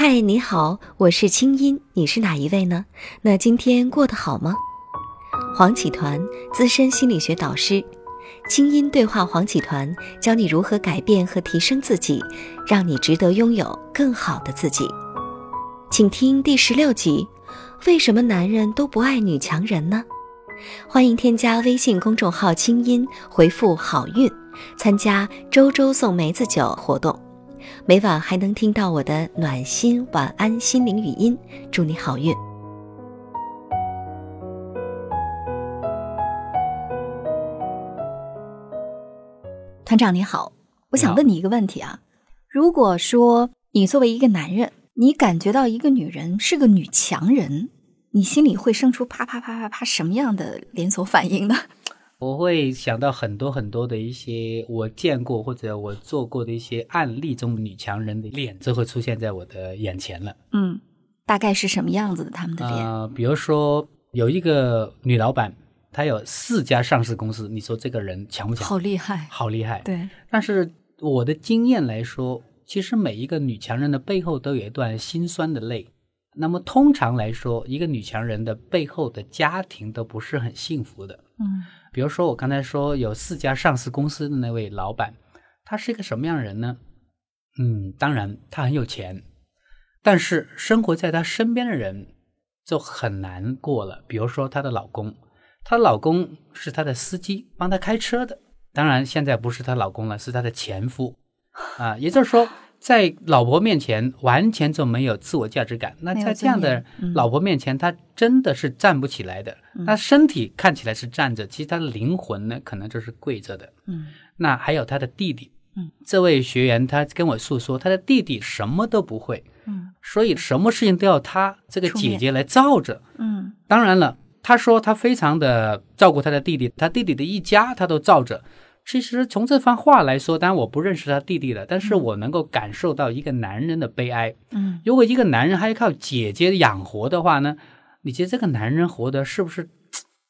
嗨，你好，我是清音，你是哪一位呢？那今天过得好吗？黄启团，资深心理学导师，清音对话黄启团，教你如何改变和提升自己，让你值得拥有更好的自己。请听第十六集：为什么男人都不爱女强人呢？欢迎添加微信公众号“清音”，回复“好运”，参加周周送梅子酒活动。每晚还能听到我的暖心晚安心灵语音，祝你好运。团长你好，我想问你一个问题啊，如果说你作为一个男人，你感觉到一个女人是个女强人，你心里会生出啪啪啪啪啪什么样的连锁反应呢？我会想到很多很多的一些我见过或者我做过的一些案例中女强人的脸就会出现在我的眼前了。嗯，大概是什么样子的？他们的脸？呃，比如说有一个女老板，她有四家上市公司，你说这个人强不强？好厉害，好厉害。对。但是我的经验来说，其实每一个女强人的背后都有一段心酸的泪。那么通常来说，一个女强人的背后的家庭都不是很幸福的。嗯。比如说，我刚才说有四家上市公司的那位老板，他是一个什么样的人呢？嗯，当然他很有钱，但是生活在他身边的人就很难过了。比如说她的老公，她的老公是她的司机，帮她开车的。当然现在不是她老公了，是她的前夫啊。也就是说。在老婆面前完全就没有自我价值感，那在这样的老婆面前，他真的是站不起来的。他身体看起来是站着，其实他的灵魂呢，可能就是跪着的。嗯，那还有他的弟弟，嗯，这位学员他跟我诉说，他的弟弟什么都不会，嗯，所以什么事情都要他这个姐姐来罩着。嗯，当然了，他说他非常的照顾他的弟弟，他弟弟的一家他都罩着。其实从这番话来说，当然我不认识他弟弟了，但是我能够感受到一个男人的悲哀。嗯，如果一个男人还要靠姐姐养活的话呢？你觉得这个男人活得是不是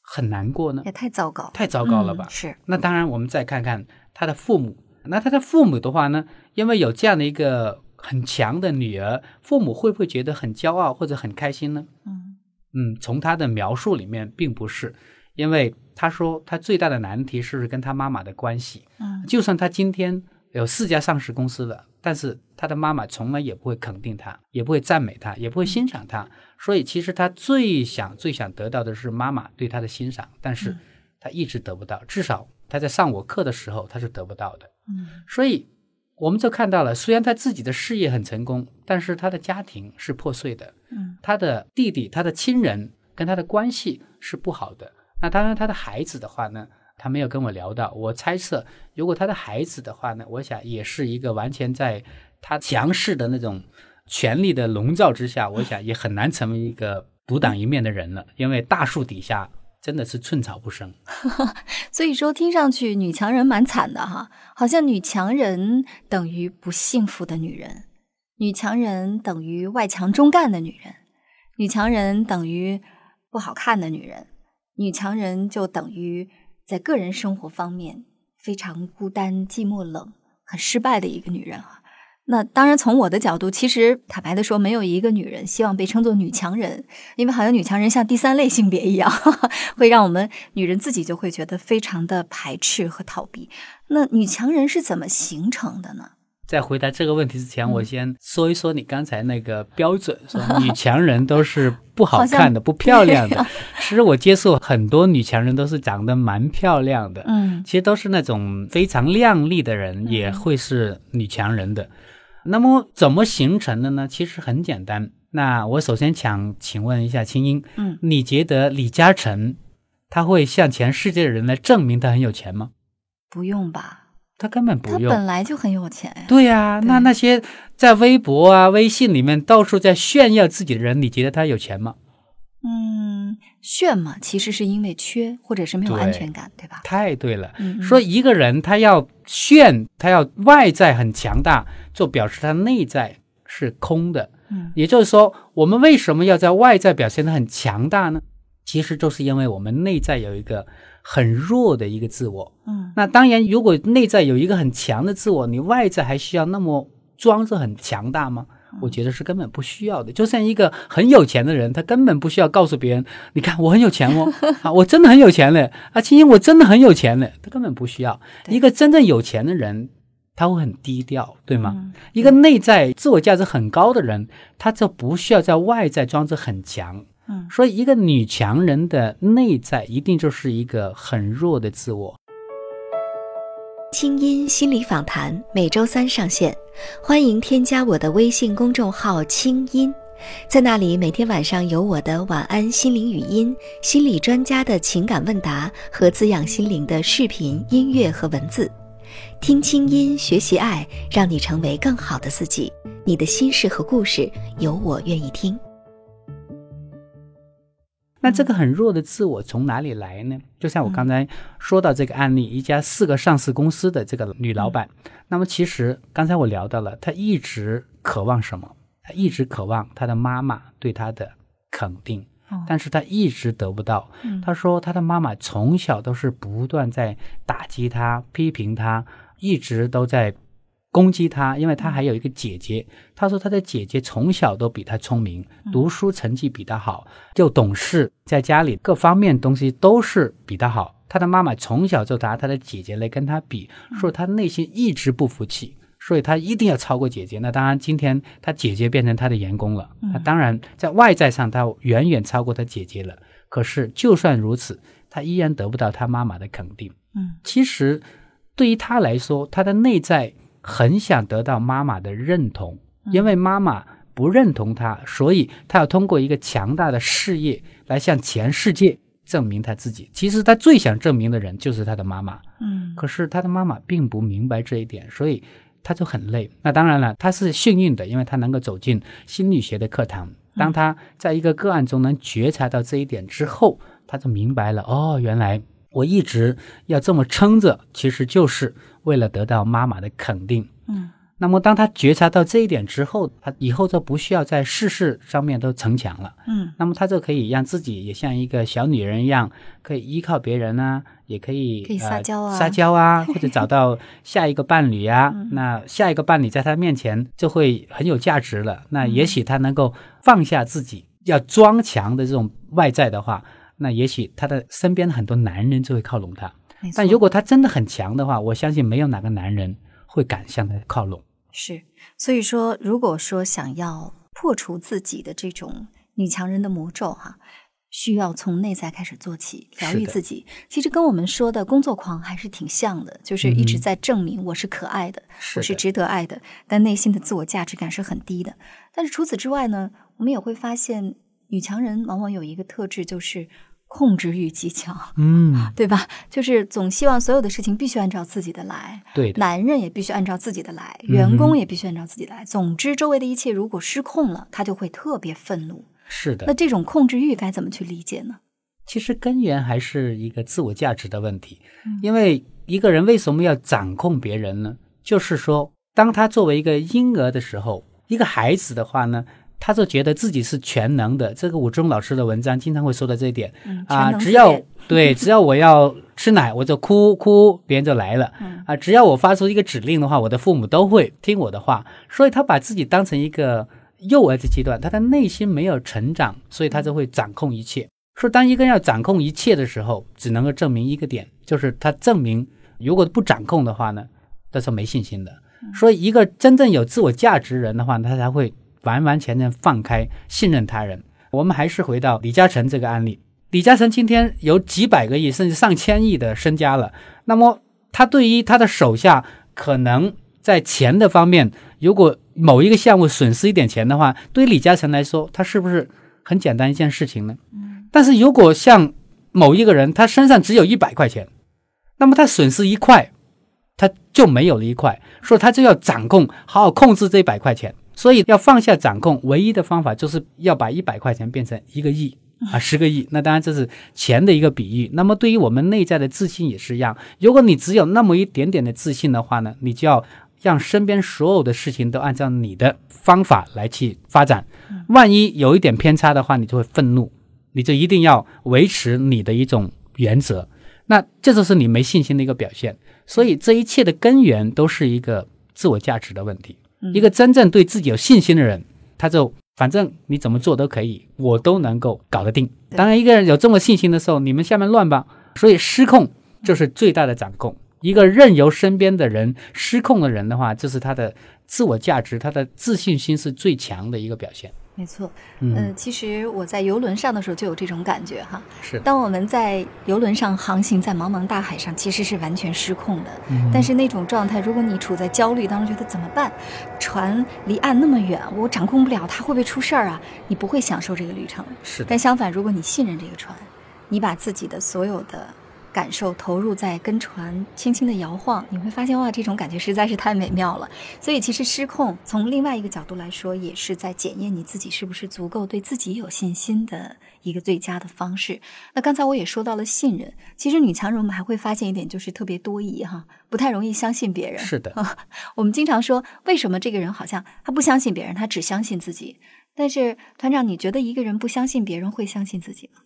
很难过呢？也太糟糕，太糟糕了吧？是。那当然，我们再看看他的父母。那他的父母的话呢？因为有这样的一个很强的女儿，父母会不会觉得很骄傲或者很开心呢？嗯嗯，从他的描述里面，并不是。因为他说他最大的难题是跟他妈妈的关系。嗯，就算他今天有四家上市公司了，但是他的妈妈从来也不会肯定他，也不会赞美他，也不会欣赏他。所以其实他最想、最想得到的是妈妈对他的欣赏，但是他一直得不到。至少他在上我课的时候，他是得不到的。嗯，所以我们就看到了，虽然他自己的事业很成功，但是他的家庭是破碎的。嗯，他的弟弟、他的亲人跟他的关系是不好的。那当然，他的孩子的话呢，他没有跟我聊到。我猜测，如果他的孩子的话呢，我想也是一个完全在他强势的那种权力的笼罩之下，我想也很难成为一个独当一面的人了。因为大树底下真的是寸草不生。所以说，听上去女强人蛮惨的哈，好像女强人等于不幸福的女人，女强人等于外强中干的女人，女强人等于不好看的女人。女强人就等于在个人生活方面非常孤单、寂寞、冷、很失败的一个女人啊。那当然，从我的角度，其实坦白的说，没有一个女人希望被称作女强人，因为好像女强人像第三类性别一样，会让我们女人自己就会觉得非常的排斥和逃避。那女强人是怎么形成的呢？在回答这个问题之前，我先说一说你刚才那个 标准，说女强人都是不好看的、不漂亮的。其实我接触很多女强人都是长得蛮漂亮的，嗯，其实都是那种非常靓丽的人，也会是女强人的。那么怎么形成的呢？其实很简单。那我首先想请问一下青音，嗯，你觉得李嘉诚他会向全世界的人来证明他很有钱吗？不用吧。他根本不用，他本来就很有钱呀。对呀，那那些在微博啊、微信里面到处在炫耀自己的人，你觉得他有钱吗？嗯，炫嘛，其实是因为缺或者是没有安全感，对吧？太对了。嗯，说一个人他要炫，他要外在很强大，就表示他内在是空的。嗯，也就是说，我们为什么要在外在表现的很强大呢？其实就是因为我们内在有一个。很弱的一个自我，嗯，那当然，如果内在有一个很强的自我，你外在还需要那么装着很强大吗？我觉得是根本不需要的。就像一个很有钱的人，他根本不需要告诉别人，你看我很有钱哦，啊，我真的很有钱嘞，啊，青青我真的很有钱嘞，他根本不需要。一个真正有钱的人，他会很低调，对吗？嗯一个内在自我价值很高的人，他就不需要在外在装着很强。嗯所以一个女强人的内在一定就是一个很弱的自我。清音心理访谈每周三上线，欢迎添加我的微信公众号“清音”，在那里每天晚上有我的晚安心灵语音、心理专家的情感问答和滋养心灵的视频、音乐和文字。听清音，学习爱，让你成为更好的自己。你的心事和故事，有我愿意听。那这个很弱的自我从哪里来呢？就像我刚才说到这个案例，一家四个上市公司的这个女老板，那么其实刚才我聊到了，她一直渴望什么？她一直渴望她的妈妈对她的肯定，哦但是她一直得不到。嗯她说她的妈妈从小都是不断在打击她、批评她，一直都在攻击他，因为他还有一个姐姐。他说他的姐姐从小都比他聪明，读书成绩比他好，就懂事，在家里各方面东西都是比他好。他的妈妈从小就拿他的姐姐来跟他比，说他内心一直不服气。所以他一定要超过姐姐。那当然，今天他姐姐变成他的员工了，那当然在外在上他远远超过他姐姐了。可是就算如此，他依然得不到他妈妈的肯定。嗯其实对于他来说，他的内在很想得到妈妈的认同，因为妈妈不认同他，所以他要通过一个强大的事业来向全世界证明他自己。其实他最想证明的人就是他的妈妈。嗯可是他的妈妈并不明白这一点，所以他就很累。那当然了，他是幸运的，因为他能够走进心理学的课堂。当他在一个个案中能觉察到这一点之后，他就明白了，哦，原来我一直要这么撑着，其实就是为了得到妈妈的肯定。嗯那么，当他觉察到这一点之后，他以后就不需要在事事上面都逞强了。嗯那么，他就可以让自己也像一个小女人一样，可以依靠别人啊，也可以可以撒娇啊呃、撒娇啊，或者找到 下一个伴侣啊。那下一个伴侣在他面前就会很有价值了。那也许他能够放下自己要装强的这种外在的话，那也许他的身边很多男人就会靠拢他。但如果他真的很强的话，我相信没有哪个男人会敢向他靠拢。是，所以说，如果说想要破除自己的这种女强人的魔咒，哈，需要从内在开始做起，疗愈自己。其实跟我们说的工作狂还是挺像的，就是一直嗯在证明我是可爱的，我是值得爱的，但内心的自我价值感是很低的。但是除此之外呢，我们也会发现，女强人往往有一个特质，就是控制欲极强。嗯，对吧？就是总希望所有的事情必须按照自己的来，对。男人也必须按照自己的来，员工也必须按照自己来。总之，周围的一切如果失控了，他就会特别愤怒。是的那。这种控制欲该怎么去理解呢？其实根源还是一个自我价值的问题嗯，因为一个人为什么要掌控别人呢？就是说，当他作为一个婴儿的时候，一个孩子的话呢，他就觉得自己是全能的。这个武忠老师的文章经常会说到这一点嗯，啊，只要对，只要我要吃奶，我就哭哭，别人就来了。嗯啊，只要我发出一个指令的话，我的父母都会听我的话。所以他把自己当成一个幼儿的阶段，他的内心没有成长，所以他就会掌控一切。说当一个人要掌控一切的时候，只能够证明一个点，就是他证明如果不掌控的话呢，他是没信心的。所以一个真正有自我价值人的话，他才会完完全全放开信任他人。我们还是回到李嘉诚这个案例，李嘉诚今天有几百个亿甚至上千亿的身家了，那么他对于他的手下可能在钱的方面，如果某一个项目损失一点钱的话，对于李嘉诚来说，他是不是很简单一件事情呢？但是如果像某一个人，他身上只有一百块钱，那么他损失一块，他就没有了一块，所以他就要掌控，好好控制这一百块钱。所以要放下掌控，唯一的方法就是要把一百块钱变成一个亿啊，十个亿。那当然这是钱的一个比喻。那么对于我们内在的自信也是一样，如果你只有那么一点点的自信的话呢，你就要让身边所有的事情都按照你的方法来去发展。万一有一点偏差的话，你就会愤怒，你就一定要维持你的一种原则。那这就是你没信心的一个表现。所以这一切的根源都是一个自我价值的问题。一个真正对自己有信心的人，他就反正你怎么做都可以，我都能够搞得定。当然，一个人有这么信心的时候，你们下面乱吧，所以失控就是最大的掌控。一个任由身边的人失控的人的话，就是他的自我价值、他的自信心是最强的一个表现。没错。嗯，呃，其实我在游轮上的时候就有这种感觉哈。是。当我们在游轮上航行在茫茫大海上，其实是完全失控的。嗯但是那种状态，如果你处在焦虑当中，觉得怎么办？船离岸那么远，我掌控不了，它会不会出事儿啊？你不会享受这个旅程。是的但，相反，如果你信任这个船，你把自己的所有的感受投入在跟船轻轻的摇晃，你会发现哇，这种感觉实在是太美妙了。所以，其实失控从另外一个角度来说，也是在检验你自己是不是足够对自己有信心的一个最佳的方式。那刚才我也说到了信任，其实女强人我们还会发现一点，就是特别多疑哈，不太容易相信别人。是的，我们经常说，为什么这个人好像他不相信别人，他只相信自己？但是团长，你觉得一个人不相信别人会相信自己吗？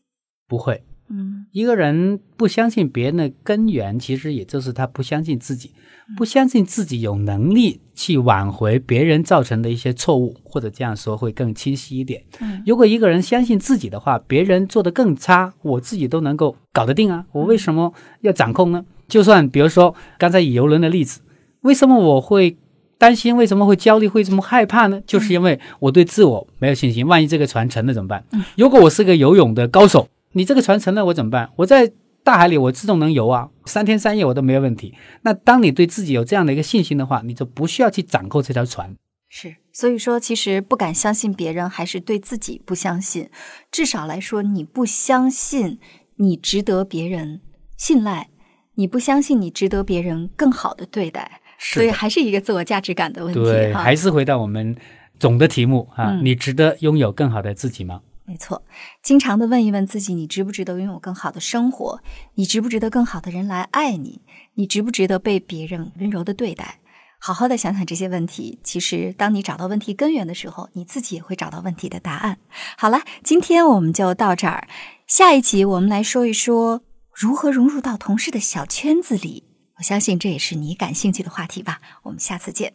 不会。嗯一个人不相信别人的根源，其实也就是他不相信自己，不相信自己有能力去挽回别人造成的一些错误，或者这样说会更清晰一点。嗯如果一个人相信自己的话，别人做得更差，我自己都能够搞得定啊！我为什么要掌控呢？就算比如说刚才以游轮的例子，为什么我会担心？为什么会焦虑？会这么害怕呢？就是因为我对自我没有信心。万一这个船沉了怎么办？如果我是个游泳的高手，你这个船沉了我怎么办？我在大海里我自动能游啊，三天三夜我都没有问题。那当你对自己有这样的一个信心的话，你就不需要去掌控这条船。是，所以说，其实不敢相信别人，还是对自己不相信。至少来说，你不相信你值得别人信赖，你不相信你值得别人更好的对待，所以还是一个自我价值感的问题对，哈。还是回到我们总的题目啊，嗯你值得拥有更好的自己吗？没错，经常的问一问自己，你值不值得拥有更好的生活？你值不值得更好的人来爱你？你值不值得被别人温柔的对待？好好的想想这些问题。其实，当你找到问题根源的时候，你自己也会找到问题的答案。好了，今天我们就到这儿。下一集我们来说一说如何融入到同事的小圈子里。我相信这也是你感兴趣的话题吧。我们下次见。